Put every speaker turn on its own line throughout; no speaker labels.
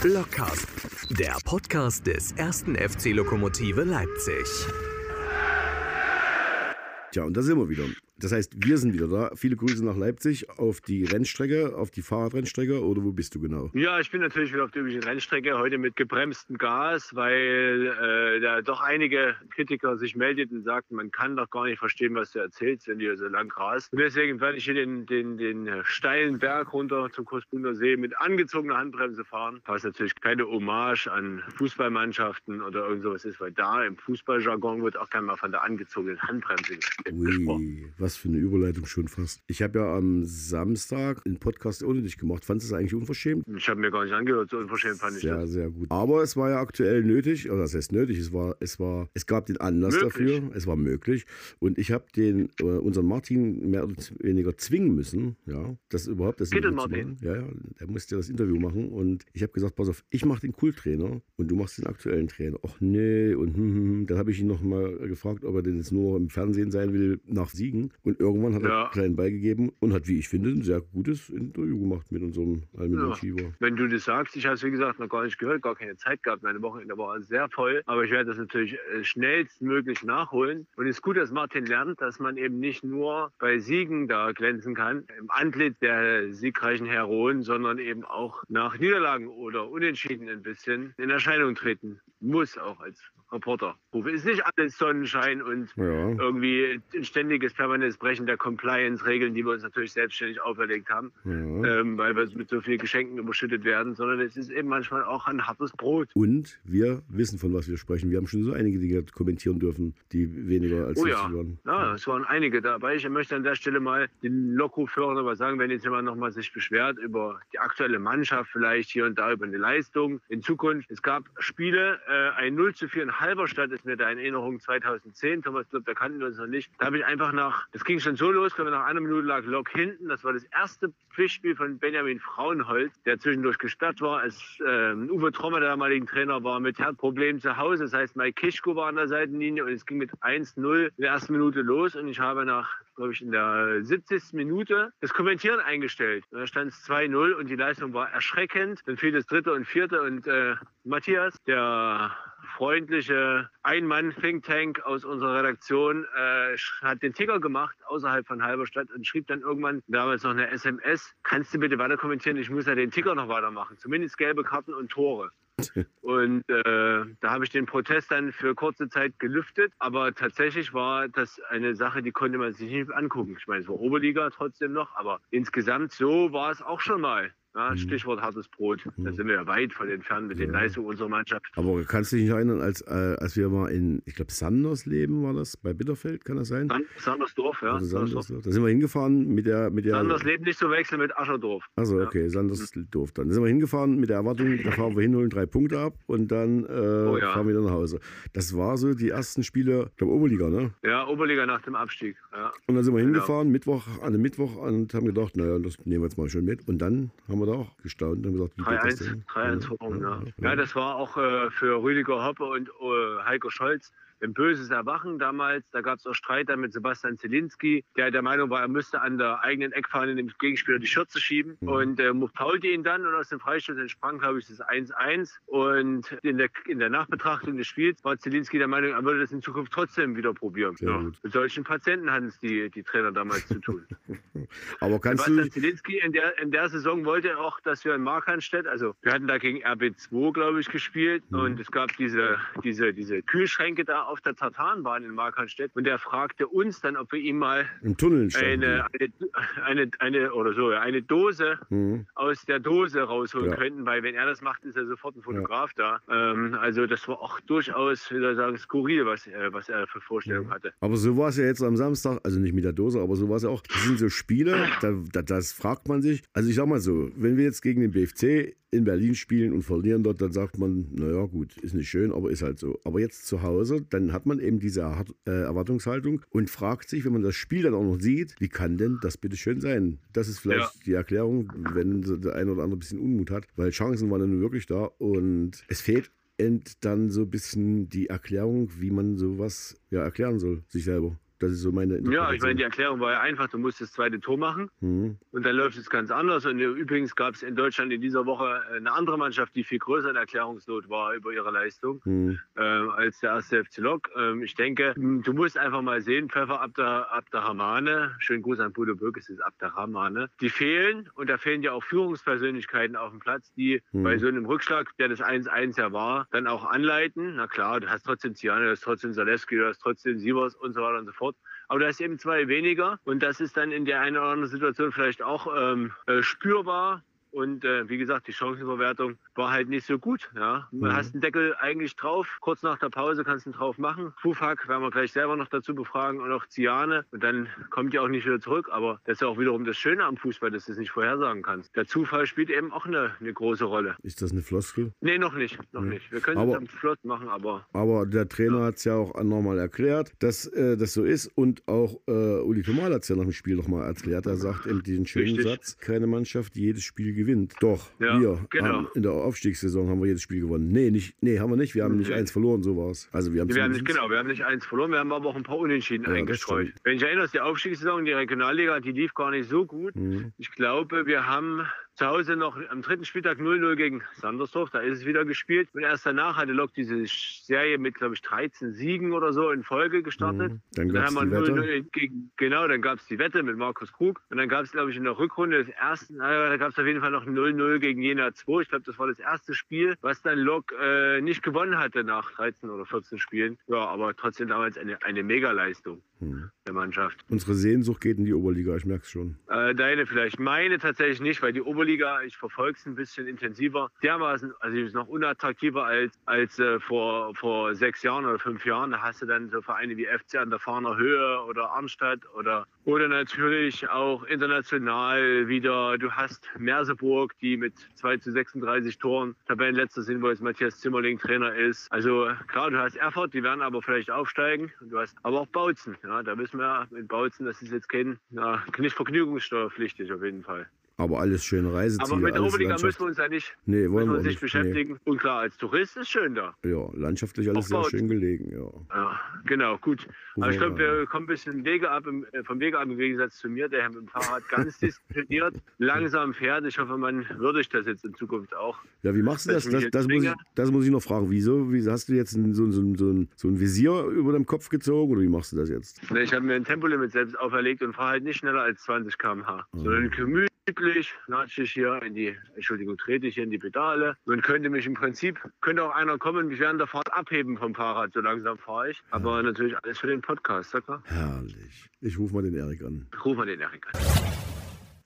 Blockcast, der Podcast des ersten FC Lokomotive Leipzig.
Tja, und da sind wir wieder. Das heißt, wir sind wieder da. Viele Grüße nach Leipzig auf die Rennstrecke, auf die Fahrradrennstrecke oder wo bist du genau?
Ja, ich bin natürlich wieder auf der üblichen Rennstrecke, heute mit gebremstem Gas, weil äh, da doch einige Kritiker sich meldeten und sagten, man kann doch gar nicht verstehen, was du erzählst, wenn du so lang rast. Und deswegen werde ich hier den, den, den steilen Berg runter zum Kostbunder See mit angezogener Handbremse fahren, was natürlich keine Hommage an Fußballmannschaften oder irgend sowas ist, weil da im Fußballjargon wird auch gerne mal von der angezogenen Handbremse gesprochen.
Was für eine Überleitung schon fast. Ich habe ja am Samstag einen Podcast ohne dich gemacht. Fandest du es eigentlich unverschämt?
Ich habe mir gar nicht angehört, so unverschämt fand ich
Sehr,
das.
sehr gut. Aber es war ja aktuell nötig, oder das heißt nötig, es war, es war, es gab den Anlass
Möglich.
dafür, es war möglich. Und ich habe den, äh, unseren Martin mehr oder weniger zwingen müssen, ja, das überhaupt das
Bitte, Martin.
machen. Ja, ja, der musste das Interview machen und ich habe gesagt, pass auf, ich mache den Cool-Trainer und du machst den aktuellen Trainer. Ach nee, und hm, hm, hm. dann habe ich ihn noch mal gefragt, ob er denn jetzt nur im Fernsehen sein will nach Siegen. Und irgendwann hat er
Ja.
einen kleinen beigegeben und hat, wie ich finde, ein sehr gutes Interview gemacht mit unserem Almedin
Ja.
Schieber.
Wenn du das sagst, ich habe es wie gesagt noch gar nicht gehört, gar keine Zeit gehabt. Meine Wochenende war sehr voll, aber ich werde das natürlich äh, schnellstmöglich nachholen. Und es ist gut, dass Martin lernt, dass man eben nicht nur bei Siegen da glänzen kann, im Antlitz der siegreichen Heroen, sondern eben auch nach Niederlagen oder Unentschieden ein bisschen in Erscheinung treten muss, auch als Reporter. Ist nicht alles Sonnenschein und
Ja.
irgendwie ein ständiges, permanentes Brechen der Compliance-Regeln, die wir uns natürlich selbstständig auferlegt haben
Ja.
ähm, weil wir mit so vielen Geschenken überschüttet werden, sondern es ist eben manchmal auch ein hartes Brot.
Und wir wissen, von was wir sprechen. Wir haben schon so einige Dinge kommentieren dürfen, die weniger als
Oh ja.
waren.
ja, es waren einige dabei. Ich möchte an der Stelle mal den Lokführern noch was sagen, wenn jetzt jemand noch mal sich beschwert über die aktuelle Mannschaft, vielleicht hier und da über eine Leistung in Zukunft. Es gab Spiele, äh, ein 0 zu 4 in Halberstadt ist mir da in Erinnerung 2010. Thomas Club, da kannten wir uns noch nicht. Da habe ich einfach nach, das ging schon so los, glaube ich, nach einer Minute lag Lok hinten. Das war das erste Pflichtspiel von Benjamin Frauenholz, der zwischendurch gesperrt war, als ähm, Uwe Trommer, der damalige Trainer, war mit Herzproblemen zu Hause. Das heißt, Mike Kischko war an der Seitenlinie und es ging mit 1-0 in der ersten Minute los und ich habe nach, glaube ich, in der 70. Minute das Kommentieren eingestellt. Da stand es 2-0 und die Leistung war erschreckend. Dann fiel das dritte und vierte und äh, Matthias, der freundliche Ein-Mann-Think-Tank aus unserer Redaktion äh, hat den Ticker gemacht außerhalb von Halberstadt und schrieb dann irgendwann damals noch eine SMS. Kannst du bitte weiter kommentieren? Ich muss ja den Ticker noch weitermachen. Zumindest gelbe Karten und Tore. Und äh, da habe ich den Protest dann für kurze Zeit gelüftet. Aber tatsächlich war das eine Sache, die konnte man sich nicht angucken. Ich meine, es war Oberliga trotzdem noch, aber insgesamt so war es auch schon mal. Ja, Stichwort hartes Brot. Da sind wir ja weit von entfernt mit den Leistungen unserer Mannschaft.
Aber kannst du dich nicht erinnern, als, äh, als wir mal in, ich glaube, Sandersleben war das, bei Bitterfeld, kann das sein?
San- Sandersdorf, ja.
Oder
Sandersdorf.
Sandersdorf. Da sind wir hingefahren mit der. Mit der
Sandersleben nicht zu wechseln mit Ascherdorf.
also okay, Sandersdorf dann. Da sind wir hingefahren mit der Erwartung, da fahren wir hin, holen drei Punkte ab und dann äh,
Oh ja.
fahren wir wieder nach Hause. Das war so die ersten Spiele, ich glaube, Oberliga, ne?
Ja, Oberliga nach dem Abstieg. Ja.
Und dann sind wir
Genau.
hingefahren, Mittwoch, an dem Mittwoch und haben gedacht, naja, das nehmen wir jetzt mal schon mit. Und dann haben wir da auch gestaunt und gesagt, wie geht das
3-1
denn?
3-1 Führung, ja. Ja, das war auch äh, für Rüdiger Hoppe und äh, Heiko Scholz ein böses Erwachen damals. Da gab es auch Streit dann mit Sebastian Zielinski, der der Meinung war, er müsste an der eigenen Eckfahne dem Gegenspieler die Schürze schieben. Und äh, faulte ihn dann und aus dem Freistoß entsprang, glaube ich, das 1-1. Und in der, in der Nachbetrachtung des Spiels war Zielinski der Meinung, er würde das in Zukunft trotzdem wieder probieren.
Gut.
Mit solchen Patienten hatten es die, die Trainer damals zu tun.
Aber kannst du,
Sebastian Zielinski in der, in der Saison wollte er auch, dass wir in Markranstädt, also wir hatten da gegen RB2, glaube ich, gespielt
Mhm.
und es gab diese, diese, diese Kühlschränke da auf der Tartanbahn in Markranstädt und der fragte uns dann, ob wir ihm mal
im Tunnel standen
eine, eine, eine, eine, oder so, ja, eine Dose
Mhm.
aus der Dose rausholen
Ja.
könnten, weil wenn er das macht, ist er sofort ein Fotograf da. Ähm, also das war auch durchaus, soll ich sagen, skurril, was, er- was er für Vorstellungen hatte.
Aber so war es ja jetzt am Samstag, also nicht mit der Dose, aber so war es ja auch. Das sind so Spiele, da, da, das fragt man sich. Also ich sag mal so, wenn wir jetzt gegen den BFC in Berlin spielen und verlieren dort, dann sagt man, naja gut, ist nicht schön, aber ist halt so. Aber jetzt zu Hause, dann hat man eben diese äh, Erwartungshaltung und fragt sich, wenn man das Spiel dann auch noch sieht, wie kann denn das bitte schön sein? Das ist vielleicht
Ja.
die Erklärung, wenn der eine oder andere ein bisschen Unmut hat, weil Chancen waren dann wirklich da und es fehlt dann so ein bisschen die Erklärung, wie man sowas ja erklären soll, sich selber. Das ist so meine
Ja, ich meine, die. Erklärung war ja einfach, du musst das zweite Tor machen
Mhm.
und dann läuft es ganz anders. Und übrigens gab es in Deutschland in dieser Woche eine andere Mannschaft, die viel größer in Erklärungsnot war über ihre Leistung
Mhm.
äh, als der erste FC Lok. Ähm, ich denke, du musst einfach mal sehen, Pfeffer ab der, ab der Hamane, schönen Gruß an Bodo Birk, es ist ab der Hamane, die fehlen und da fehlen ja auch Führungspersönlichkeiten auf dem Platz, die
Mhm.
bei so einem Rückschlag, der das 1-1 ja war, dann auch anleiten. Na klar, du hast trotzdem Ziane, du hast trotzdem Zaleski, du hast trotzdem Sievers und so weiter und so fort. Aber du hast eben zwei weniger und das ist dann in der einen oder anderen Situation vielleicht auch ähm, äh, spürbar. Und äh, wie gesagt, die Chancenverwertung war halt nicht so gut. Ja. Du
Mhm.
hast den Deckel eigentlich drauf. Kurz nach der Pause kannst du ihn drauf machen. Fufak werden wir gleich selber noch dazu befragen und auch Ziane. Und dann kommt die auch nicht wieder zurück. Aber das ist ja auch wiederum das Schöne am Fußball, dass du es nicht vorhersagen kannst. Der Zufall spielt eben auch eine, eine große Rolle.
Ist das eine Floskel?
Nee, noch nicht. Noch
Mhm.
nicht. Wir können
Aber-
es am Flott machen, aber
Aber der Trainer hat es ja auch nochmal erklärt, dass äh, das so ist. Und auch äh, Uli Tomal hat es ja nach dem Spiel nochmal erklärt. Er sagt eben diesen schönen
Richtig.
Satz, keine Mannschaft, die jedes Spiel gewinnt. Doch,
Ja,
wir
genau.
haben in der Aufstiegssaison haben wir jedes Spiel gewonnen. Nee, nicht, nee haben wir nicht. Wir haben nicht eins verloren, so war es. Also wir haben
Wir haben nicht, genau, wir haben nicht eins verloren, wir haben aber auch ein paar Unentschieden
Ja,
eingestreut. Wenn ich erinnere, die Aufstiegssaison, die Regionalliga, die lief gar nicht so gut.
Mhm.
Ich glaube, wir haben zu Hause noch am dritten Spieltag 0-0 gegen Sandersdorf, da ist es wieder gespielt. Und erst danach hatte Lok diese Serie mit, glaube ich, 13 Siegen oder so in Folge gestartet.
Mhm. Dann es
haben
die
wir
Wette.
0-0 gegen, genau, dann gab es die Wette mit Markus Krug. Und dann gab es, glaube ich, in der Rückrunde des ersten, äh, da gab es auf jeden Fall noch ein 0-0 gegen Jena 2. Ich glaube, das war das erste Spiel, was dann Lok äh, nicht gewonnen hatte nach 13 oder 14 Spielen. Ja, aber trotzdem damals eine, eine Megaleistung
Mhm.
der Mannschaft.
Unsere Sehnsucht geht in die Oberliga, ich merke es schon.
Äh, deine vielleicht, meine tatsächlich nicht, weil die Oberliga, ich verfolge es ein bisschen intensiver, dermaßen, also die ist noch unattraktiver als, als äh, vor, vor sechs Jahren oder fünf Jahren. Da hast du dann so Vereine wie FC an der Fahner Höhe oder Arnstadt oder, oder natürlich auch international wieder, du hast Merseburg, die mit 2 zu 36 Toren Tabellenletzter sind, wo jetzt Matthias Zimmerling Trainer ist. Also klar, du hast Erfurt, die werden aber vielleicht aufsteigen. Du hast aber auch Bautzen. Ja, da wissen wir ja, mit Bautzen, das ist jetzt kein, ja, nicht vergnügungssteuerpflichtig auf jeden Fall.
Aber alles schöne Reiseziele,
Aber mit der Oberliga müssen wir uns ja nicht,
Nee, wollen
wir
wir
uns nicht beschäftigen. Und klar, als Tourist ist schön da.
Nee. Ja, landschaftlich alles sehr
Aufbaut.
schön gelegen, ja.
Ja, genau, gut. Aber ich glaube, wir kommen ein bisschen Wege ab, äh, vom Wege ab im Gegensatz zu mir, der mit dem Fahrrad ganz diszipliniert, langsam fährt. Ich hoffe, man würdigt das jetzt in Zukunft auch.
Ja, wie machst du das? Das, das, muss ich, das muss ich noch fragen. Wieso? Wieso hast du jetzt so, ein- so, so, so ein Visier über deinem Kopf gezogen oder wie machst du das jetzt?
Ich habe mir ein Tempolimit selbst auferlegt und fahre halt nicht schneller als 20 km/h,
Mhm.
sondern gemütlich latsche ich hier in die, Entschuldigung, trete ich hier in die Pedale. Man könnte mich im Prinzip, könnte auch einer kommen mich während der Fahrt abheben vom Fahrrad, so langsam fahre ich. Aber natürlich alles für den Podcast, ja klar.
Herrlich. Ich rufe mal den Erik an.
Ruf mal den Erik an.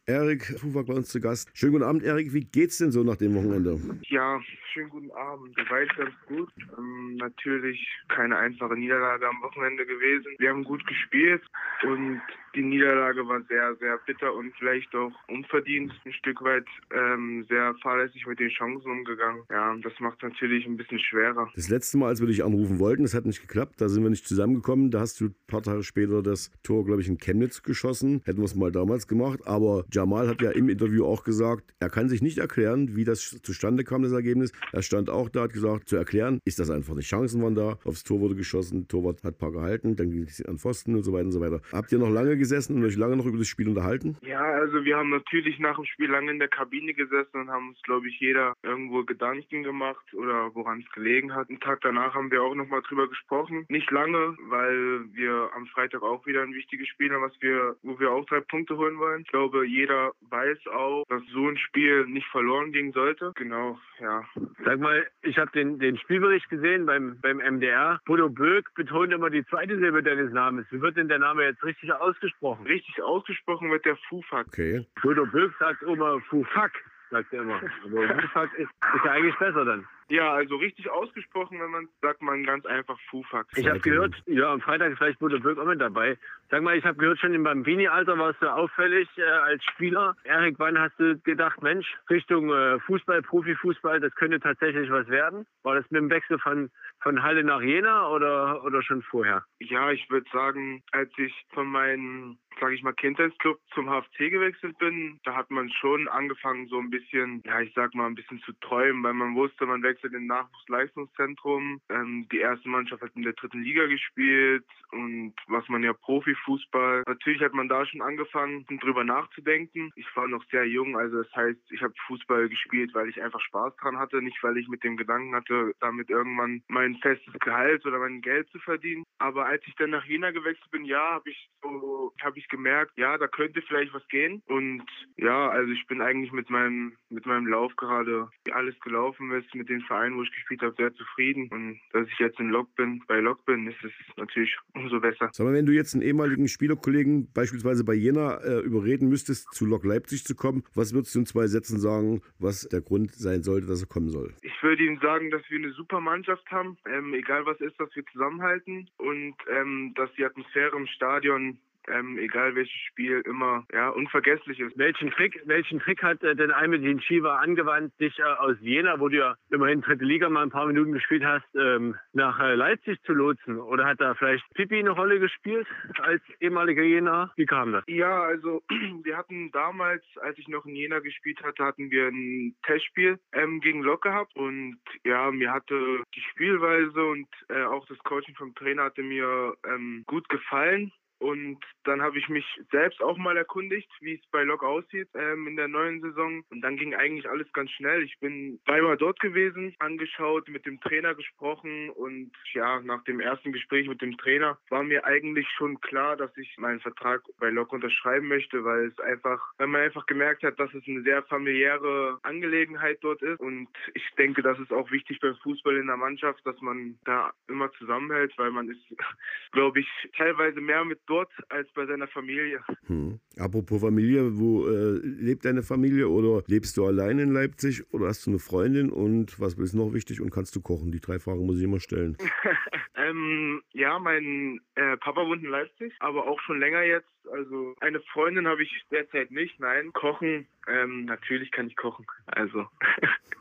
Erik Fufer bei uns zu Gast. Schönen guten Abend, Erik. Wie geht's denn so nach dem Wochenende?
Ja, schönen guten Abend. Soweit ganz gut. Ähm, natürlich keine einfache Niederlage am Wochenende gewesen. Wir haben gut gespielt und die Niederlage war sehr, sehr bitter und vielleicht auch unverdient. Ein Stück weit ähm, sehr fahrlässig mit den Chancen umgegangen. Ja, das macht natürlich ein bisschen schwerer.
Das letzte Mal, als wir dich anrufen wollten, das hat nicht geklappt. Da sind wir nicht zusammengekommen. Da hast du ein paar Tage später das Tor, glaube ich, in Chemnitz geschossen. Hätten wir es mal damals gemacht. Aber Jamal hat ja im Interview auch gesagt, er kann sich nicht erklären, wie das zustande kam, das Ergebnis. Er stand auch da, hat gesagt, zu erklären, ist das einfach nicht. Chancen waren da, aufs Tor wurde geschossen, Torwart hat ein paar gehalten, dann ging es an Pfosten und so weiter und so weiter. Habt ihr noch lange gesessen und euch lange noch über das Spiel unterhalten?
Ja, also wir haben natürlich nach dem Spiel lange in der Kabine gesessen und haben uns, glaube ich, jeder irgendwo Gedanken gemacht oder woran es gelegen hat. Einen Tag danach haben wir auch nochmal drüber gesprochen. Nicht lange, weil wir am Freitag auch wieder ein wichtiges Spiel haben, was wir, wo wir auch drei Punkte holen wollen. Ich glaube, jeder weiß auch, dass so ein Spiel nicht verloren gehen sollte. Genau, ja.
Sag mal, ich habe den, den Spielbericht gesehen beim, beim MDR. Bodo Böck betont immer die zweite Silbe deines Namens. Wie wird denn der Name jetzt richtig ausgesprochen?
Richtig ausgesprochen wird der Fufak.
Okay.
Bodo Böck sagt immer Fufak, sagt er immer. Aber Fufak ist, ist ja eigentlich besser dann.
Ja, also richtig ausgesprochen, wenn man sagt man ganz einfach Fufak.
Ich habe gehört, ja, am Freitag ist vielleicht Bodo Böck auch mit dabei. Sag mal, ich habe gehört, schon im Bambini-Alter warst du auffällig äh, als Spieler. Erik, wann hast du gedacht, Mensch, Richtung äh, Fußball, Profifußball, das könnte tatsächlich was werden? War das mit dem Wechsel von, von Halle nach Jena oder, oder schon vorher?
Ja, ich würde sagen, als ich von meinem, sage ich mal, Kindheitsclub zum HFC gewechselt bin, da hat man schon angefangen, so ein bisschen, ja, ich sag mal, ein bisschen zu träumen, weil man wusste, man wechselt in Nachwuchsleistungszentrum. Ähm, die erste Mannschaft hat in der dritten Liga gespielt und was man ja Profifußball. Natürlich hat man da schon angefangen, drüber nachzudenken. Ich war noch sehr jung, also das heißt, ich habe Fußball gespielt, weil ich einfach Spaß dran hatte, nicht weil ich mit dem Gedanken hatte, damit irgendwann mein festes Gehalt oder mein Geld zu verdienen. Aber als ich dann nach Jena gewechselt bin, ja, habe ich so, habe ich gemerkt, ja, da könnte vielleicht was gehen. Und ja, also ich bin eigentlich mit meinem, mit meinem Lauf gerade, wie alles gelaufen ist, mit den Vereinen, wo ich gespielt habe, sehr zufrieden. Und dass ich jetzt in Lok bin, bei Lok bin, ist es natürlich umso besser.
Sag mal, wenn du jetzt einen ehemaligen Spielerkollegen beispielsweise bei Jena äh, überreden müsstest, zu Lok Leipzig zu kommen, was würdest du in zwei Sätzen sagen, was der Grund sein sollte, dass er kommen soll?
Ich würde ihm sagen, dass wir eine super Mannschaft haben, ähm, egal was ist, dass wir zusammenhalten und ähm, dass die Atmosphäre im Stadion ähm, egal welches Spiel, immer ja, unvergesslich ist.
Welchen Trick, welchen Trick hat äh, denn Almedin Shiva angewandt, dich äh, aus Jena, wo du ja immerhin dritte Liga mal ein paar Minuten gespielt hast, ähm, nach äh, Leipzig zu lotsen? Oder hat da vielleicht Pippi eine Rolle gespielt als ehemaliger Jena? Wie kam das?
Ja, also wir hatten damals, als ich noch in Jena gespielt hatte, hatten wir ein Testspiel ähm, gegen Lok gehabt und ja, mir hatte die Spielweise und äh, auch das Coaching vom Trainer hatte mir ähm, gut gefallen. Und dann habe ich mich selbst auch mal erkundigt, wie es bei Lok aussieht ähm, in der neuen Saison. Und dann ging eigentlich alles ganz schnell. Ich bin zweimal dort gewesen, angeschaut, mit dem Trainer gesprochen. Und ja, nach dem ersten Gespräch mit dem Trainer war mir eigentlich schon klar, dass ich meinen Vertrag bei Lok unterschreiben möchte, weil es einfach, weil man einfach gemerkt hat, dass es eine sehr familiäre Angelegenheit dort ist. Und ich denke, das ist auch wichtig beim Fußball in der Mannschaft, dass man da immer zusammenhält, weil man ist, glaube ich, teilweise mehr mit dort als bei seiner Familie.
Hm. Apropos Familie, wo äh, lebt deine Familie oder lebst du allein in Leipzig oder hast du eine Freundin und was ist noch wichtig und kannst du kochen? Die drei Fragen muss ich immer stellen.
ähm, ja, mein äh, Papa wohnt in Leipzig, aber auch schon länger jetzt. Also eine Freundin habe ich derzeit nicht. Nein, kochen, ähm, natürlich kann ich kochen. Also.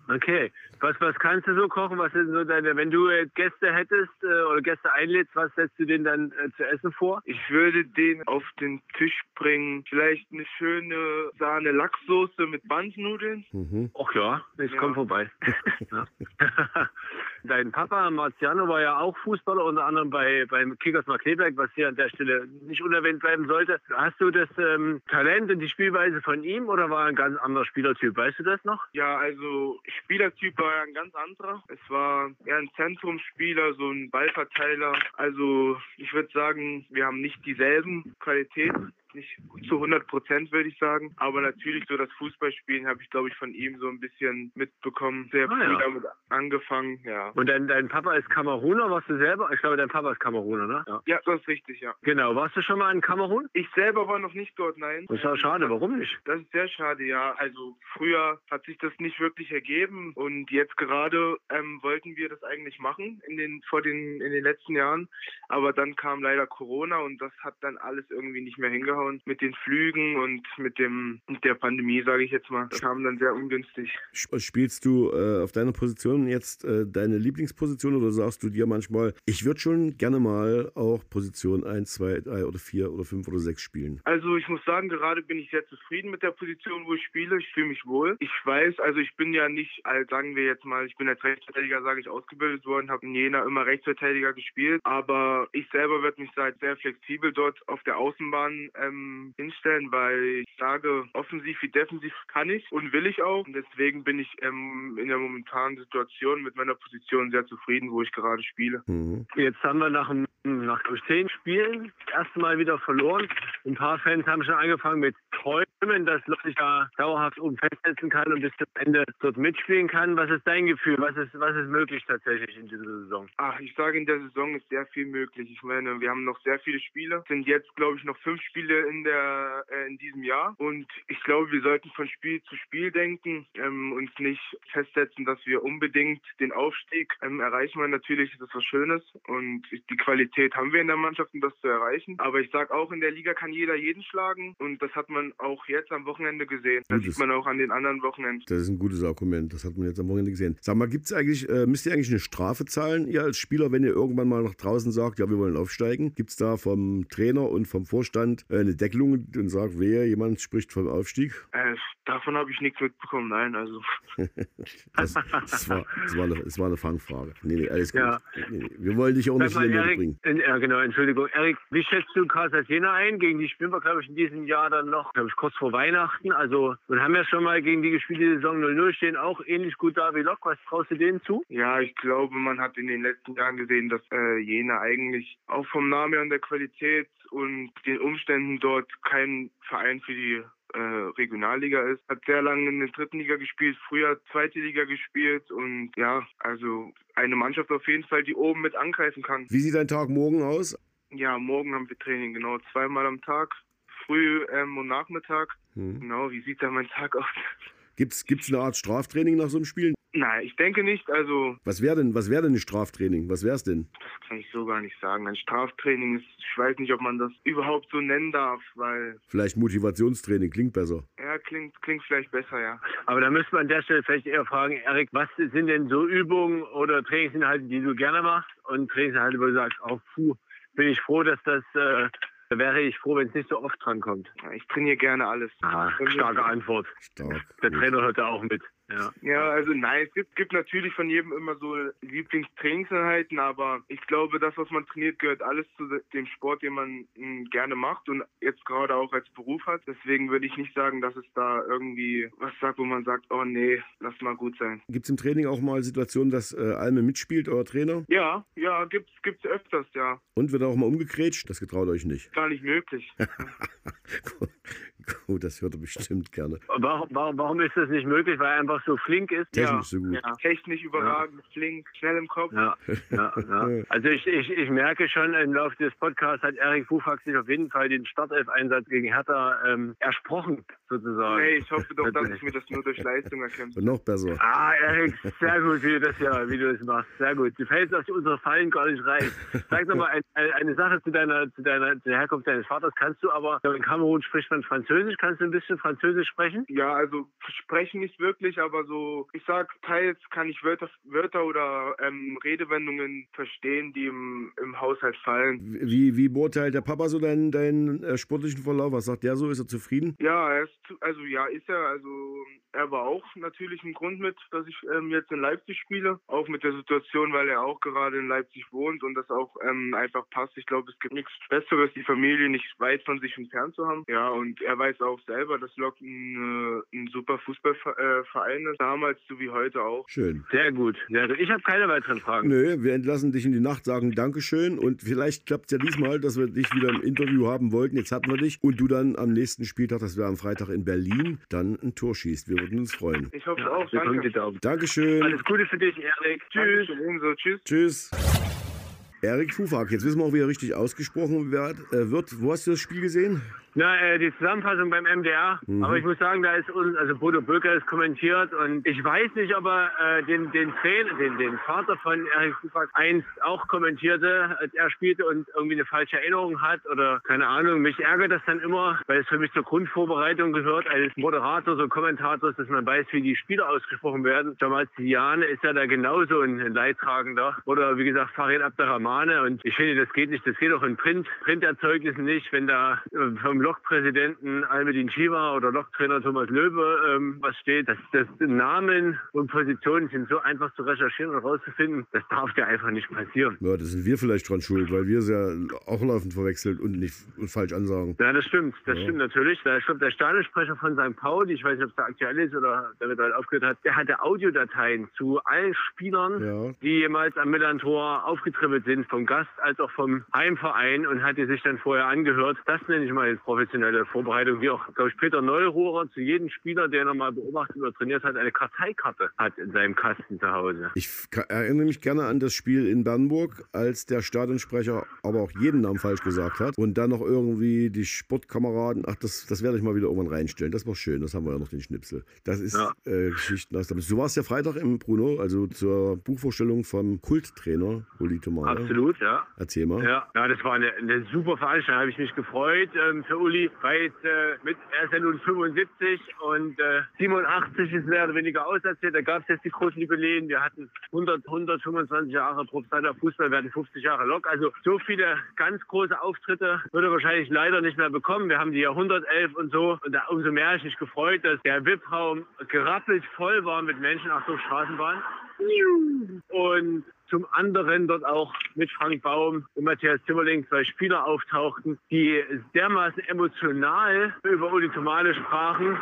okay. Was, was kannst du so kochen? Was sind so deine, wenn du jetzt Gäste hättest äh, oder Gäste einlädst, was setzt du denen dann äh, zu essen vor?
Ich würde den auf den Tisch bringen. Vielleicht eine schöne Sahne Lachssoße mit Bandnudeln.
Mhm. Ach ja, ich ja. komme vorbei. Dein Papa Marciano war ja auch Fußballer, unter anderem bei beim Kickers Markleberg, was hier an der Stelle nicht unerwähnt bleiben sollte. Hast du das ähm, Talent und die Spielweise von ihm oder war er ein ganz anderer Spielertyp? Weißt du das noch?
Ja, also Spielertyp war ein ganz anderer. Es war eher ein Zentrumsspieler, so ein Ballverteiler. Also ich würde sagen, wir haben nicht dieselben Qualitäten nicht zu 100 Prozent, würde ich sagen. Aber natürlich so das Fußballspielen habe ich, glaube ich, von ihm so ein bisschen mitbekommen. Sehr früh ah, ja. damit angefangen, ja.
Und dein, dein Papa ist Kameruner, warst du selber? Ich glaube, dein Papa ist Kameruner, ne?
Ja. ja, das ist richtig, ja.
Genau. Warst du schon mal in Kamerun?
Ich selber war noch nicht dort, nein.
Das ist ja schade, warum nicht?
Das ist sehr schade, ja. Also früher hat sich das nicht wirklich ergeben und jetzt gerade ähm, wollten wir das eigentlich machen in den vor den in den letzten Jahren, aber dann kam leider Corona und das hat dann alles irgendwie nicht mehr hingehauen hingehauen mit den Flügen und mit dem mit der Pandemie, sage ich jetzt mal. Das kam dann sehr ungünstig.
Spielst du äh, auf deiner Position jetzt äh, deine Lieblingsposition oder sagst du dir manchmal, ich würde schon gerne mal auch Position 1, 2, 3 oder 4 oder 5 oder 6 spielen?
Also ich muss sagen, gerade bin ich sehr zufrieden mit der Position, wo ich spiele. Ich fühle mich wohl. Ich weiß, also ich bin ja nicht, als sagen wir jetzt mal, ich bin als Rechtsverteidiger, sage ich, ausgebildet worden, habe in Jena immer Rechtsverteidiger gespielt, aber ich selber werde mich seit sehr flexibel dort auf der Außenbahn ähm, ähm, hinstellen, weil ich sage, offensiv wie defensiv kann ich und will ich auch. Und deswegen bin ich ähm, in der momentanen Situation mit meiner Position sehr zufrieden, wo ich gerade spiele.
Mhm. Jetzt haben wir nach, nach zehn Spielen das erste Mal wieder verloren. Ein paar Fans haben schon angefangen mit Träumen, dass Leute sich da dauerhaft oben festsetzen kann und bis zum Ende dort mitspielen kann. Was ist dein Gefühl? Was ist, was ist möglich tatsächlich in dieser Saison?
Ach, ich sage, in der Saison ist sehr viel möglich. Ich meine, wir haben noch sehr viele Spiele. Es sind jetzt, glaube ich, noch fünf Spiele in der äh, in diesem Jahr. Und ich glaube, wir sollten von Spiel zu Spiel denken, ähm, uns nicht festsetzen, dass wir unbedingt den Aufstieg ähm, erreichen wollen. Natürlich ist das was Schönes und die Qualität Qualität haben wir in der Mannschaft, um das zu erreichen. Aber ich sage auch, in der Liga kann jeder jeden schlagen und das hat man auch jetzt am Wochenende gesehen. Das
Gutes.
sieht man auch an den anderen Wochenenden.
Das ist ein gutes Argument. Das hat man jetzt am Wochenende gesehen. Sag mal, gibt's eigentlich, äh, müsst ihr eigentlich eine Strafe zahlen, ihr als Spieler, wenn ihr irgendwann mal nach draußen sagt, ja, wir wollen aufsteigen? Gibt es da vom Trainer und vom Vorstand äh, eine Deckelung und sagt, wer jemand spricht vom Aufstieg?
Äh, davon habe ich nichts mitbekommen, nein. Also
Das, das, war, das, war, eine, das war eine Fangfrage. Nee, nee, alles gut.
Ja.
Nee, nee. Wir wollen dich auch nicht in den bringen.
Ja, genau, Entschuldigung. Erik, wie schätzt du Casa Jena ein? Gegen die spielen wir, glaube ich, in diesem Jahr dann noch, glaube ich, kurz vor Weihnachten. Also, wir haben ja schon mal gegen die gespielt, die Saison 0-0 stehen auch ähnlich gut da wie Lok. Was traust du denen zu?
ja, ich glaube, man hat in den letzten Jahren gesehen, dass äh, Jena eigentlich auch vom Namen her und der Qualität und den Umständen dort kein Verein für die äh, Regionalliga ist. Hat sehr lange in der dritten Liga gespielt, früher zweite Liga gespielt und ja, also eine Mannschaft auf jeden Fall, die oben mit angreifen kann.
Wie sieht dein Tag morgen aus?
Ja, morgen haben wir Training, genau, zweimal am Tag, früh ähm, und Nachmittag.
Hm.
Genau, wie sieht da mein Tag aus?
Gibt's, gibt's eine Art Straftraining nach so einem Spiel?
Nein, ich denke nicht, also
Was wäre denn, was wäre denn ein Straftraining? Was wär's denn?
das kann ich so gar nicht sagen. Ein Straftraining ist, ich weiß nicht, ob man das überhaupt so nennen darf, weil,
Vielleicht Motivationstraining, klingt besser.
ja, klingt, klingt vielleicht besser, ja.
Aber da müsste man an der Stelle vielleicht eher fragen, Erik, was sind denn so Übungen oder Trainingsinhalte, die du gerne machst und Trainingsinhalte, wo du sagst, oh, puh, bin ich froh, dass das, äh, da wäre ich froh, wenn es nicht so oft drankommt.
Ja, Ich trainiere gerne alles.
Ah, starke Antwort.
Stark.
Der Trainer hört da auch mit. Ja.
Ja, also nein, es gibt, gibt natürlich von jedem immer so Lieblingstrainingseinheiten, aber ich glaube, das, was man trainiert, gehört alles zu dem Sport, den man mh, gerne macht und jetzt gerade auch als Beruf hat. Deswegen würde ich nicht sagen, dass es da irgendwie was sagt, wo man sagt, oh nee, lass mal gut sein.
Gibt's im Training auch mal Situationen, dass äh, Alme mitspielt, euer Trainer?
Ja, ja, gibt's, gibt's öfters, ja.
Und wird auch mal umgekrätscht? Das getraut euch nicht.
Gar nicht möglich.
Gut, das hört er bestimmt gerne.
Warum, warum, warum ist das nicht möglich? Weil er einfach so flink ist?
Technisch so gut.
Ja, technisch überragend, flink, schnell im Kopf.
Ja, ja, ja. Also ich, ich, ich merke schon, im Laufe des Podcasts hat Erik Buchwachs sich auf jeden Fall den Startelf-Einsatz gegen Hertha ähm, ersprochen, sozusagen.
Hey, ich hoffe doch, dass ich mir das nur durch Leistung erkämpfe.
Und noch besser.
Ah, Erik, sehr gut, wie du das ja, wie du das machst. Sehr gut. Du fällst aus unsere Fallen gar nicht rein. Sag doch mal ein, ein, eine Sache zu deiner, zu deiner, zu der Herkunft deines Vaters. Kannst du aber, in Kamerun spricht man Französisch. Kannst du ein bisschen Französisch sprechen?
Ja, also sprechen nicht wirklich, aber so, ich sag, teils kann ich Wörter, Wörter oder ähm, Redewendungen verstehen, die im, im Haushalt fallen.
Wie, wie beurteilt der Papa so deinen, deinen äh, sportlichen Verlauf? Was sagt der so? Ist er zufrieden?
Ja, er ist, zu, also ja, ist er, also er war auch natürlich ein Grund mit, dass ich ähm, jetzt in Leipzig spiele, auch mit der Situation, weil er auch gerade in Leipzig wohnt und das auch ähm, einfach passt. Ich glaube, es gibt nichts Besseres, die Familie nicht weit von sich entfernt zu haben. Ja, und er weiß auch selber, dass Lok ein, äh, ein super Fußballverein ist, damals so wie heute auch.
Schön.
Sehr gut. Gut. Ich habe keine weiteren Fragen.
Nö, wir entlassen dich in die Nacht, sagen Dankeschön und vielleicht klappt es ja diesmal, dass wir dich wieder im Interview haben wollten. Jetzt hatten wir dich und du dann am nächsten Spieltag, das wäre am Freitag in Berlin, dann ein Tor schießt. Wir würden uns freuen.
Ich hoffe auch,
Wir drücken die
danke.
Dankeschön.
Alles Gute für dich, Erik. Tschüss.
Tschüss.
Tschüss. Erik Fufak, jetzt wissen wir auch, wie er richtig ausgesprochen wird. Äh, wird. Wo hast du das Spiel gesehen?
Na, äh, die Zusammenfassung beim MDR.
Mhm.
Aber ich muss sagen, da ist uns, also Bodo Böker ist kommentiert und ich weiß nicht, ob er äh, den, den Trainer, den, den Vater von Erik Fufak einst auch kommentierte, als er spielte und irgendwie eine falsche Erinnerung hat oder keine Ahnung. Mich ärgert das dann immer, weil es für mich zur Grundvorbereitung gehört, eines Moderators oder Kommentators, dass man weiß, wie die Spiele ausgesprochen werden. Damals Diane ist ja da genauso ein Leidtragender. Oder wie gesagt, Farid Abderrahmane. Und ich finde, das geht nicht. Das geht auch in Print, Printerzeugnissen nicht, wenn da äh, vom Lokpräsidenten Almedin Shiva oder Loktrainer Thomas Löwe ähm, was steht. Das, das Namen und Positionen sind so einfach zu recherchieren und rauszufinden. Das darf ja einfach nicht passieren.
Ja, das sind wir vielleicht dran schuld, weil wir es ja auch laufend verwechselt und nicht und falsch ansagen.
Ja, das stimmt. Das
Ja.
stimmt natürlich. Da stimmt der Stadionsprecher von St. Pauli, ich weiß nicht, ob es da aktuell ist oder damit halt aufgehört hat, der hatte Audiodateien zu allen Spielern,
Ja.
die jemals am Millantor aufgetribbelt sind, vom Gast als auch vom Heimverein und hatte sich dann vorher angehört. Das nenne ich mal den professionelle Vorbereitung, wie auch, glaube ich, Peter Neururer zu jedem Spieler, den er mal beobachtet oder trainiert hat, eine Karteikarte hat in seinem Kasten zu Hause.
Ich erinnere mich gerne an das Spiel in Bernburg, als der Stadionsprecher aber auch jeden Namen falsch gesagt hat und dann noch irgendwie die Sportkameraden, ach, das, das werde ich mal wieder irgendwann reinstellen. Das war schön, das haben wir ja noch den Schnipsel. Das ist ja. äh, Geschichten aus damit. Du warst ja Freitag im Bruno, also zur Buchvorstellung vom Kulttrainer Uli Tomane.
Absolut, ja.
Erzähl mal.
Ja, ja das war eine, eine super Veranstaltung, habe ich mich gefreut ähm, für Uli, weil äh, mit, er ist ja nun 75 und äh, 87 ist mehr oder weniger auserzählt. Da gab es jetzt die großen Jubiläen. Wir hatten 100, 125 Jahre professioneller Fußball, wir hatten 50 Jahre Lok. Also so viele ganz große Auftritte würde er wahrscheinlich leider nicht mehr bekommen. Wir haben die Jahrhundertelf und so. Und da umso mehr habe ich mich gefreut, dass der VIP-Raum gerappelt voll war mit Menschen, auch so Straßenbahn. Und zum anderen dort auch mit Frank Baum und Matthias Zimmerling zwei Spieler auftauchten, die dermaßen emotional über Uli Tomale sprachen.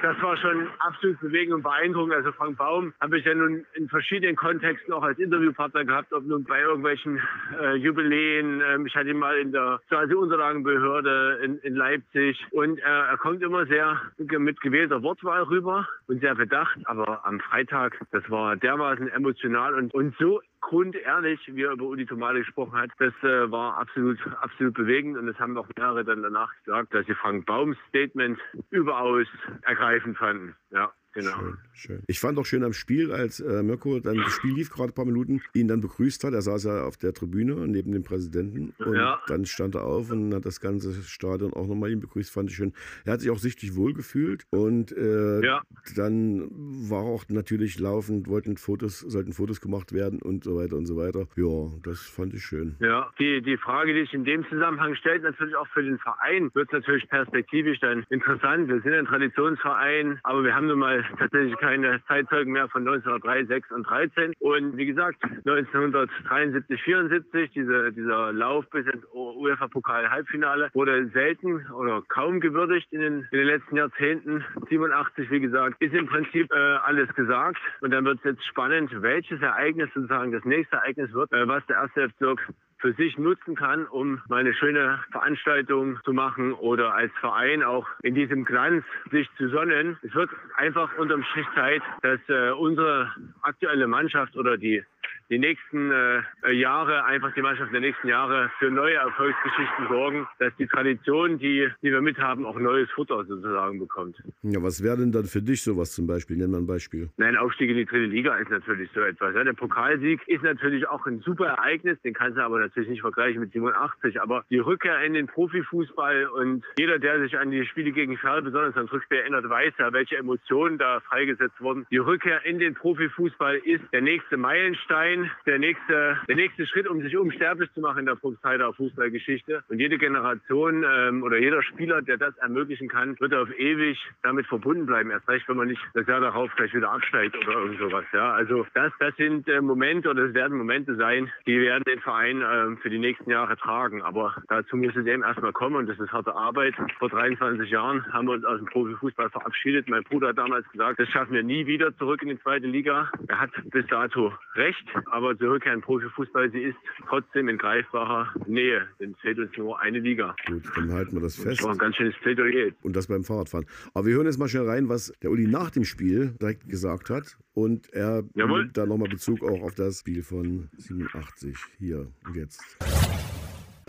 Das war schon absolut bewegend und beeindruckend. Also Frank Baum habe ich ja nun in verschiedenen Kontexten auch als Interviewpartner gehabt, ob nun bei irgendwelchen äh, Jubiläen. Ähm, ich hatte ihn mal in der Stasi-Unterlagenbehörde in, in, Leipzig und äh, er kommt immer sehr mit gewählter Wortwahl rüber und sehr bedacht. Aber am Freitag, das war dermaßen emotional und, und so grundehrlich, wie er über Uli Tomale gesprochen hat, das äh, war absolut, absolut bewegend und das haben auch mehrere dann danach gesagt, dass sie Frank Baums Statement überaus ergreifend fanden. Ja. Genau.
Schön, schön. Ich fand auch schön am Spiel, als äh, Mirko dann das Spiel lief, gerade ein paar Minuten, ihn dann begrüßt hat. Er saß ja auf der Tribüne neben dem Präsidenten und ja. dann stand er auf und hat das ganze Stadion auch nochmal ihn begrüßt. Fand ich schön. Er hat sich auch sichtlich wohlgefühlt und äh, ja. dann war auch natürlich laufend, wollten Fotos, sollten Fotos gemacht werden und so weiter und so weiter. Ja, das fand ich schön.
Ja, die, die Frage, die sich in dem Zusammenhang stellt, natürlich auch für den Verein, wird natürlich perspektivisch dann interessant. Wir sind ein Traditionsverein, aber wir haben nun mal tatsächlich keine Zeitzeugen mehr von 1903, 6 und 13. Und wie gesagt, 1973, 74, diese, dieser Lauf bis ins UEFA-Pokal-Halbfinale wurde selten oder kaum gewürdigt in den, in den letzten Jahrzehnten. 87, wie gesagt, ist im Prinzip äh, alles gesagt. Und dann wird es jetzt spannend, welches Ereignis sozusagen das nächste Ereignis wird, äh, was der erste Bezirk für sich nutzen kann, um mal eine schöne Veranstaltung zu machen oder als Verein auch in diesem Glanz sich zu sonnen. Es wird einfach unterm Strich Zeit, dass äh, unsere aktuelle Mannschaft oder die die nächsten äh, Jahre, einfach die Mannschaft der nächsten Jahre für neue Erfolgsgeschichten sorgen, dass die Tradition, die, die wir mithaben, auch neues Futter sozusagen bekommt.
Ja, was wäre denn dann für dich sowas zum Beispiel? Nenn mal ein Beispiel.
Nein, Aufstieg in die dritte Liga ist natürlich so etwas. Ja, der Pokalsieg ist natürlich auch ein super Ereignis, den kannst du aber natürlich nicht vergleichen mit 87. Aber die Rückkehr in den Profifußball und jeder, der sich an die Spiele gegen Ferl, besonders an das Rückspiel erinnert, weiß ja, welche Emotionen da freigesetzt wurden. Die Rückkehr in den Profifußball ist der nächste Meilenstein der nächste, der nächste Schritt, um sich unsterblich zu machen in der Probstheider Fußballgeschichte. Und jede Generation ähm, oder jeder Spieler, der das ermöglichen kann, wird auf ewig damit verbunden bleiben. Erst recht, wenn man nicht das Jahr darauf gleich wieder absteigt oder irgend sowas. Ja, also das, das sind äh, Momente oder es werden Momente sein, die werden den Verein äh, für die nächsten Jahre tragen. Aber dazu muss es eben erstmal kommen und das ist harte Arbeit. Vor 23 Jahren haben wir uns aus dem Profifußball verabschiedet. Mein Bruder hat damals gesagt, das schaffen wir nie wieder zurück in die zweite Liga. Er hat bis dato recht aber die Rückkehr in Profifußball, sie ist trotzdem in greifbarer Nähe. Denn es fehlt uns nur eine Liga.
Gut, dann halten wir das fest. Das war
ein ganz schönes Plädoyer.
Und das beim Fahrradfahren. Aber wir hören jetzt mal schnell rein, was der Uli nach dem Spiel direkt gesagt hat. Und er nimmt da nochmal Bezug auch auf das Spiel von 87. Hier und jetzt.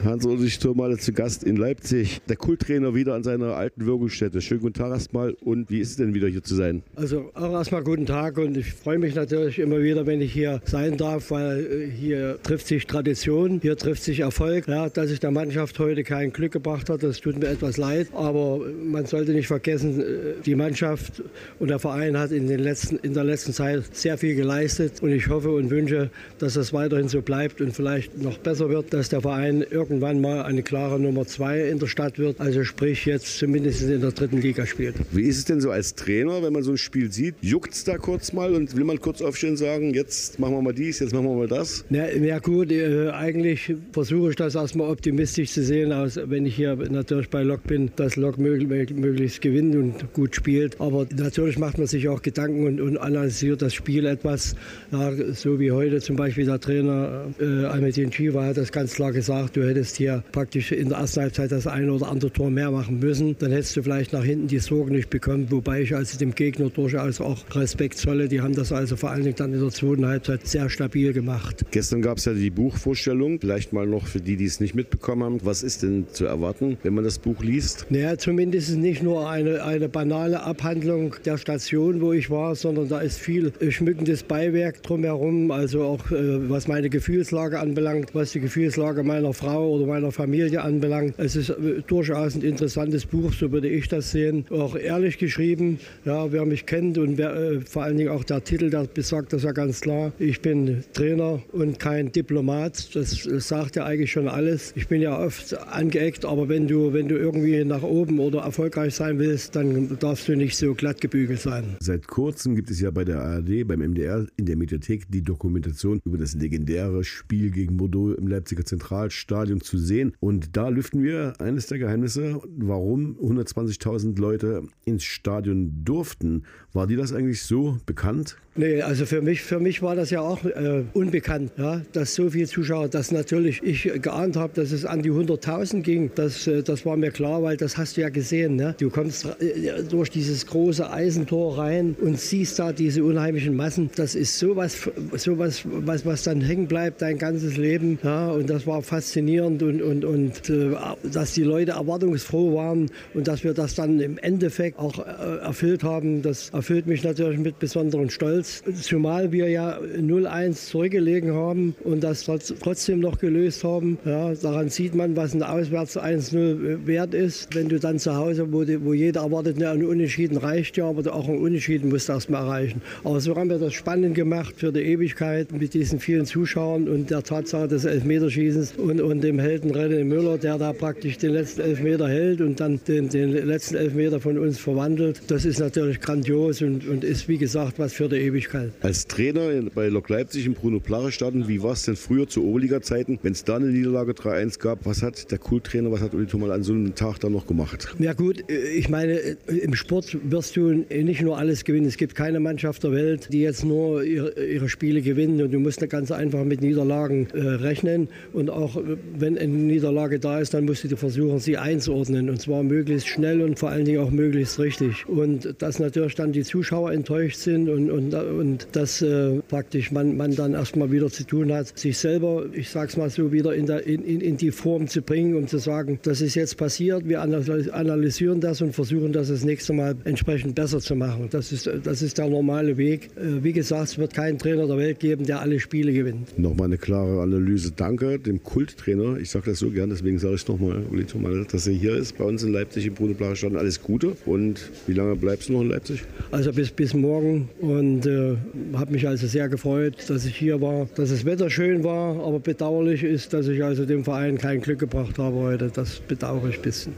Hans-Ulrich Thurmale zu Gast in Leipzig. Der Kulttrainer wieder an seiner alten Wirkungsstätte. Schönen guten Tag erstmal. Und wie ist es denn wieder hier zu sein?
Also auch erstmal guten Tag und ich freue mich natürlich immer wieder, wenn ich hier sein darf, weil äh, hier trifft sich Tradition, hier trifft sich Erfolg. Ja, dass ich der Mannschaft heute kein Glück gebracht hat, das tut mir etwas leid. Aber man sollte nicht vergessen, äh, die Mannschaft und der Verein hat in, den letzten, in der letzten Zeit sehr viel geleistet. Und ich hoffe und wünsche, dass das weiterhin so bleibt und vielleicht noch besser wird, dass der Verein irgendwann irgendwann mal eine klare Nummer zwei in der Stadt wird. Also sprich jetzt zumindest in der dritten Liga spielt.
Wie ist es denn so als Trainer, wenn man so ein Spiel sieht? Juckt es da kurz mal und will man kurz aufstehen und sagen, jetzt machen wir mal dies, jetzt machen wir mal das?
Na, ja gut, äh, eigentlich versuche ich das erstmal optimistisch zu sehen, aus, wenn ich hier natürlich bei Lok bin, dass Lok möglichst, möglichst gewinnt und gut spielt. Aber natürlich macht man sich auch Gedanken und, und analysiert das Spiel etwas. Ja, so wie heute zum Beispiel der Trainer äh, Ahmedin Chiva hat das ganz klar gesagt, du hättest hier praktisch in der ersten Halbzeit das eine oder andere Tor mehr machen müssen. Dann hättest du vielleicht nach hinten die Sorgen nicht bekommen, wobei ich also dem Gegner durchaus auch Respekt zolle. Die haben das also vor allen Dingen dann in der zweiten Halbzeit sehr stabil gemacht.
Gestern gab es ja die Buchvorstellung, vielleicht mal noch für die, die es nicht mitbekommen haben. Was ist denn zu erwarten, wenn man das Buch liest?
Naja, zumindest nicht nur eine, eine banale Abhandlung der Station, wo ich war, sondern da ist viel schmückendes Beiwerk drumherum, also auch äh, was meine Gefühlslage anbelangt, was die Gefühlslage meiner Frau oder meiner Familie anbelangt. Es ist äh, durchaus ein interessantes Buch, so würde ich das sehen. Auch ehrlich geschrieben, ja, wer mich kennt und wer, äh, vor allen Dingen auch der Titel, der besagt das ja ganz klar. Ich bin Trainer und kein Diplomat. Das, das sagt ja eigentlich schon alles. Ich bin ja oft angeeckt, aber wenn du, wenn du irgendwie nach oben oder erfolgreich sein willst, dann darfst du nicht so glatt gebügelt sein.
Seit kurzem gibt es ja bei der ARD, beim MDR in der Mediathek die Dokumentation über das legendäre Spiel gegen Bordeaux im Leipziger Zentralstadion zu sehen. Und da lüften wir eines der Geheimnisse, warum 120.000 Leute ins Stadion durften. War dir das eigentlich so bekannt?
Nee, also für mich, für mich war das ja auch äh, unbekannt, ja, dass so viele Zuschauer, dass natürlich ich geahnt habe, dass es an die 100.000 ging. Das, äh, das war mir klar, weil das hast du ja gesehen. Ne? Du kommst äh, durch dieses große Eisentor rein und siehst da diese unheimlichen Massen. Das ist sowas, sowas was, was dann hängen bleibt dein ganzes Leben. Ja? Und das war faszinierend und, und, und äh, dass die Leute erwartungsfroh waren und dass wir das dann im Endeffekt auch äh, erfüllt haben, das erfüllt mich natürlich mit besonderem Stolz. Zumal wir ja 0-1 zurückgelegen haben und das trotzdem noch gelöst haben. Ja, daran sieht man, was ein Auswärts 1-0 wert ist. Wenn du dann zu Hause, wo, die, wo jeder erwartet, ne, ein Unentschieden reicht ja, aber auch ein Unentschieden musst du erst mal erreichen. Aber so haben wir das spannend gemacht für die Ewigkeit mit diesen vielen Zuschauern und der Tatsache des Elfmeterschießens und, und dem Helden René Müller, der da praktisch den letzten Elfmeter hält und dann den, den letzten Elfmeter von uns verwandelt. Das ist natürlich grandios und, und ist, wie gesagt, was für die Ewigkeit.
Als Trainer bei Lok Leipzig im Bruno Plare Stadion, wie war es denn früher zu Oberliga-Zeiten, wenn es da eine Niederlage 3-1 gab? Was hat der Kulttrainer, was hat Uli Thomal an so einem Tag dann noch gemacht?
Ja gut, ich meine, im Sport wirst du nicht nur alles gewinnen. Es gibt keine Mannschaft der Welt, die jetzt nur ihre, ihre Spiele gewinnt und du musst ganz einfach mit Niederlagen äh, rechnen und auch wenn eine Niederlage da ist, dann musst du versuchen, sie einzuordnen und zwar möglichst schnell und vor allen Dingen auch möglichst richtig. Und dass natürlich dann die Zuschauer enttäuscht sind und, und, und dass äh, praktisch man, man dann erstmal wieder zu tun hat, sich selber, ich sag's mal so, wieder in, der, in, in die Form zu bringen, um zu sagen, das ist jetzt passiert, wir analysieren das und versuchen das das nächste Mal entsprechend besser zu machen. Das ist, das ist der normale Weg. Äh, wie gesagt, es wird keinen Trainer der Welt geben, der alle Spiele gewinnt.
Nochmal eine klare Analyse. Danke dem Kulttrainer. Ich sage das so gern, deswegen sage ich es nochmal, Uli Thomas, dass er hier ist bei uns in Leipzig im Bruno Stadion. Alles Gute. Und wie lange bleibst du noch in Leipzig?
Also bis, bis morgen und äh, habe mich also sehr gefreut, dass ich hier war, dass das Wetter schön war, aber bedauerlich ist, dass ich also dem Verein kein Glück gebracht habe heute. Das bedauere ich ein bisschen.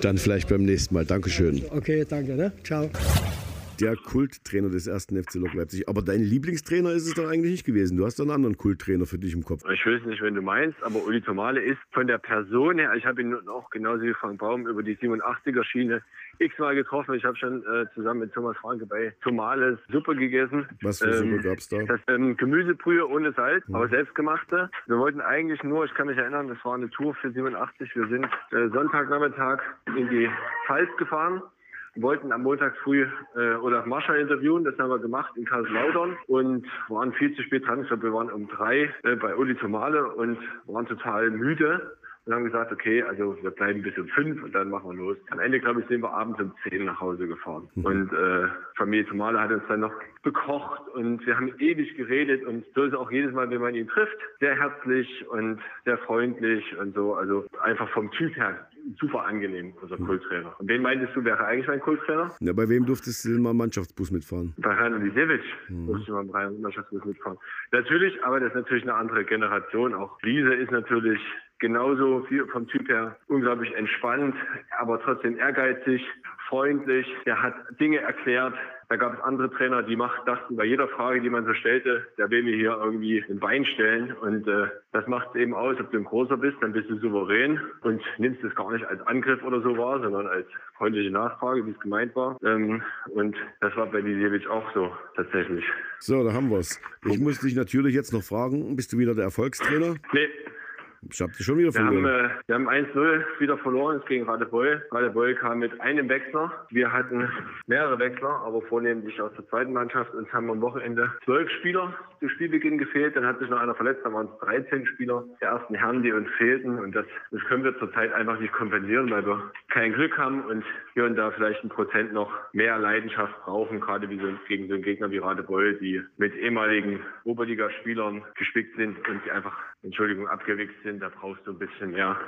Dann vielleicht beim nächsten Mal. Dankeschön.
Okay, danke. Ne? Ciao
der Kulttrainer des ersten FC Lok Leipzig. Aber dein Lieblingstrainer ist es doch eigentlich nicht gewesen. Du hast doch einen anderen Kulttrainer für dich im Kopf.
Ich weiß nicht, wenn du meinst, aber Uli Tomale ist von der Person her, ich habe ihn auch genauso wie Frank Baum über die 87er Schiene x-mal getroffen. Ich habe schon äh, zusammen mit Thomas Franke bei Tomales Suppe gegessen.
Was für ähm, Suppe gab es da?
Das ähm, Gemüsebrühe ohne Salz, ja. aber selbstgemachte. Wir wollten eigentlich nur, ich kann mich erinnern, das war eine Tour für 87. Wir sind äh, Sonntagnachmittag in die Pfalz gefahren wollten am Montag früh äh, Olaf Marschall interviewen. Das haben wir gemacht in Kaiserslautern und waren viel zu spät dran. Ich glaube, wir waren um drei äh, bei Uli Tomale und waren total müde und haben gesagt, okay, also wir bleiben bis um fünf und dann machen wir los. Am Ende, glaube ich, sind wir abends um zehn nach Hause gefahren. Mhm. Und äh, Familie Tomale hat uns dann noch bekocht und wir haben ewig geredet und so ist auch jedes Mal, wenn man ihn trifft, sehr herzlich und sehr freundlich und so. Also einfach vom Typ her super angenehm, unser mhm. Kulttrainer. Und wen meintest du, wäre eigentlich mein Kulttrainer?
Ja, bei wem durftest du denn mal Mannschaftsbus mitfahren?
Bei Rainer Lisewitsch mhm. durfte ich mal im Mannschaftsbus mitfahren. Natürlich, aber das ist natürlich eine andere Generation. Auch Liese ist natürlich genauso vom Typ her unglaublich entspannt, aber trotzdem ehrgeizig, freundlich. Er hat Dinge erklärt. Da gab es andere Trainer, die macht, dachten bei jeder Frage, die man so stellte, der will mir hier irgendwie ein Bein stellen. Und äh, das macht es eben aus, ob du ein Großer bist, dann bist du souverän und nimmst es gar nicht als Angriff oder so wahr, sondern als freundliche Nachfrage, wie es gemeint war. Ähm, und das war bei Lisewitsch auch so tatsächlich.
So, da haben wir es. Ich muss dich natürlich jetzt noch fragen, bist du wieder der Erfolgstrainer?
Nee,
Ich habe schon wieder
Wir haben,
verloren.
äh, wir haben 1-0 wieder verloren es gegen Radebeul. Radebeul kam mit einem Wechsler. Wir hatten mehrere Wechsler, aber vornehmlich aus der zweiten Mannschaft. Uns haben am Wochenende zwölf Spieler zu Spielbeginn gefehlt. Dann hat sich noch einer verletzt. Dann waren es 13 Spieler der ersten Herren, die uns fehlten. Und das, das können wir zurzeit einfach nicht kompensieren, weil wir kein Glück haben und hier und da vielleicht ein Prozent noch mehr Leidenschaft brauchen, gerade wie so, gegen so einen Gegner wie Radebeul, die mit ehemaligen Oberligaspielern gespickt sind und die einfach, Entschuldigung, abgewichst sind. Da brauchst du ein bisschen mehr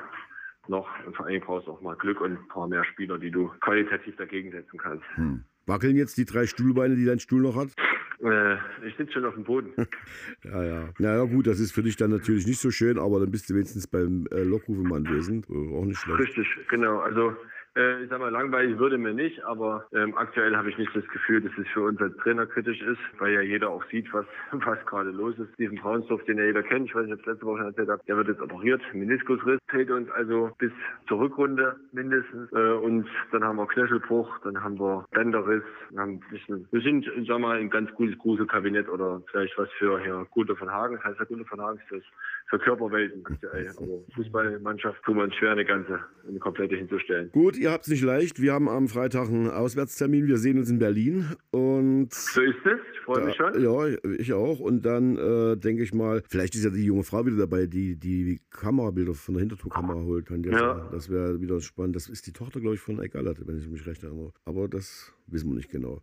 noch und vor allem brauchst du auch mal Glück und ein paar mehr Spieler, die du qualitativ dagegen setzen kannst.
Wackeln jetzt die drei Stuhlbeine, die dein Stuhl noch hat?
Äh, ich sitze schon auf dem Boden.
Ja, ja. Naja, gut, das ist für dich dann natürlich nicht so schön, aber dann bist du wenigstens beim äh, Lokrufen anwesend. Äh, auch nicht schlecht.
Richtig, genau. Also äh, ich sag mal, langweilig würde mir nicht, aber ähm, aktuell habe ich nicht das Gefühl, dass es für uns als Trainer kritisch ist, weil ja jeder auch sieht, was, was gerade los ist. Steven Braunsdorf, den ja jeder kennt, ich weiß nicht, ob ich letzte Woche schon erzählt habe, der wird jetzt operiert. Meniskusriss fehlt uns also bis zur Rückrunde mindestens. Äh, und dann haben wir Knöchelbruch, dann haben wir Bänderriss. Wir, haben ein bisschen, wir sind, sag mal, ein ganz gutes Gruselkabinett oder vielleicht was für Herr Gute von Hagen. Das heißt, Herr Gute von Hagen ist das für Körperwelten. Aber Fußballmannschaft tun wir uns schwer, eine ganze, eine komplette hinzustellen.
Gut, ihr habt es nicht leicht. Wir haben am Freitag einen Auswärtstermin. Wir sehen uns in Berlin. Und
So ist es. Ich freue mich schon.
Ja, ich auch. Und dann äh, denke ich mal, vielleicht ist ja die junge Frau wieder dabei, die die Kamerabilder von der Hintertourkamera holt.
Ja.
Das wäre wieder spannend. Das ist die Tochter, glaube ich, von Eckallert, wenn ich mich recht erinnere. Aber das wissen wir nicht genau.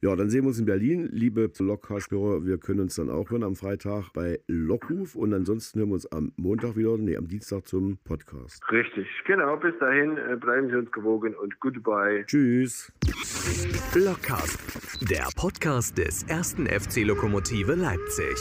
Ja, dann sehen wir uns in Berlin. Liebe Lokcast-Hörer, wir können uns dann auch hören am Freitag bei Lockruf. Und ansonsten hören wir uns am Montag wieder, nee, am Dienstag zum Podcast.
Richtig, genau. Bis dahin äh, bleiben Sie uns gewogen und goodbye.
Tschüss.
Blockcast, der Podcast des ersten FC Lokomotive Leipzig.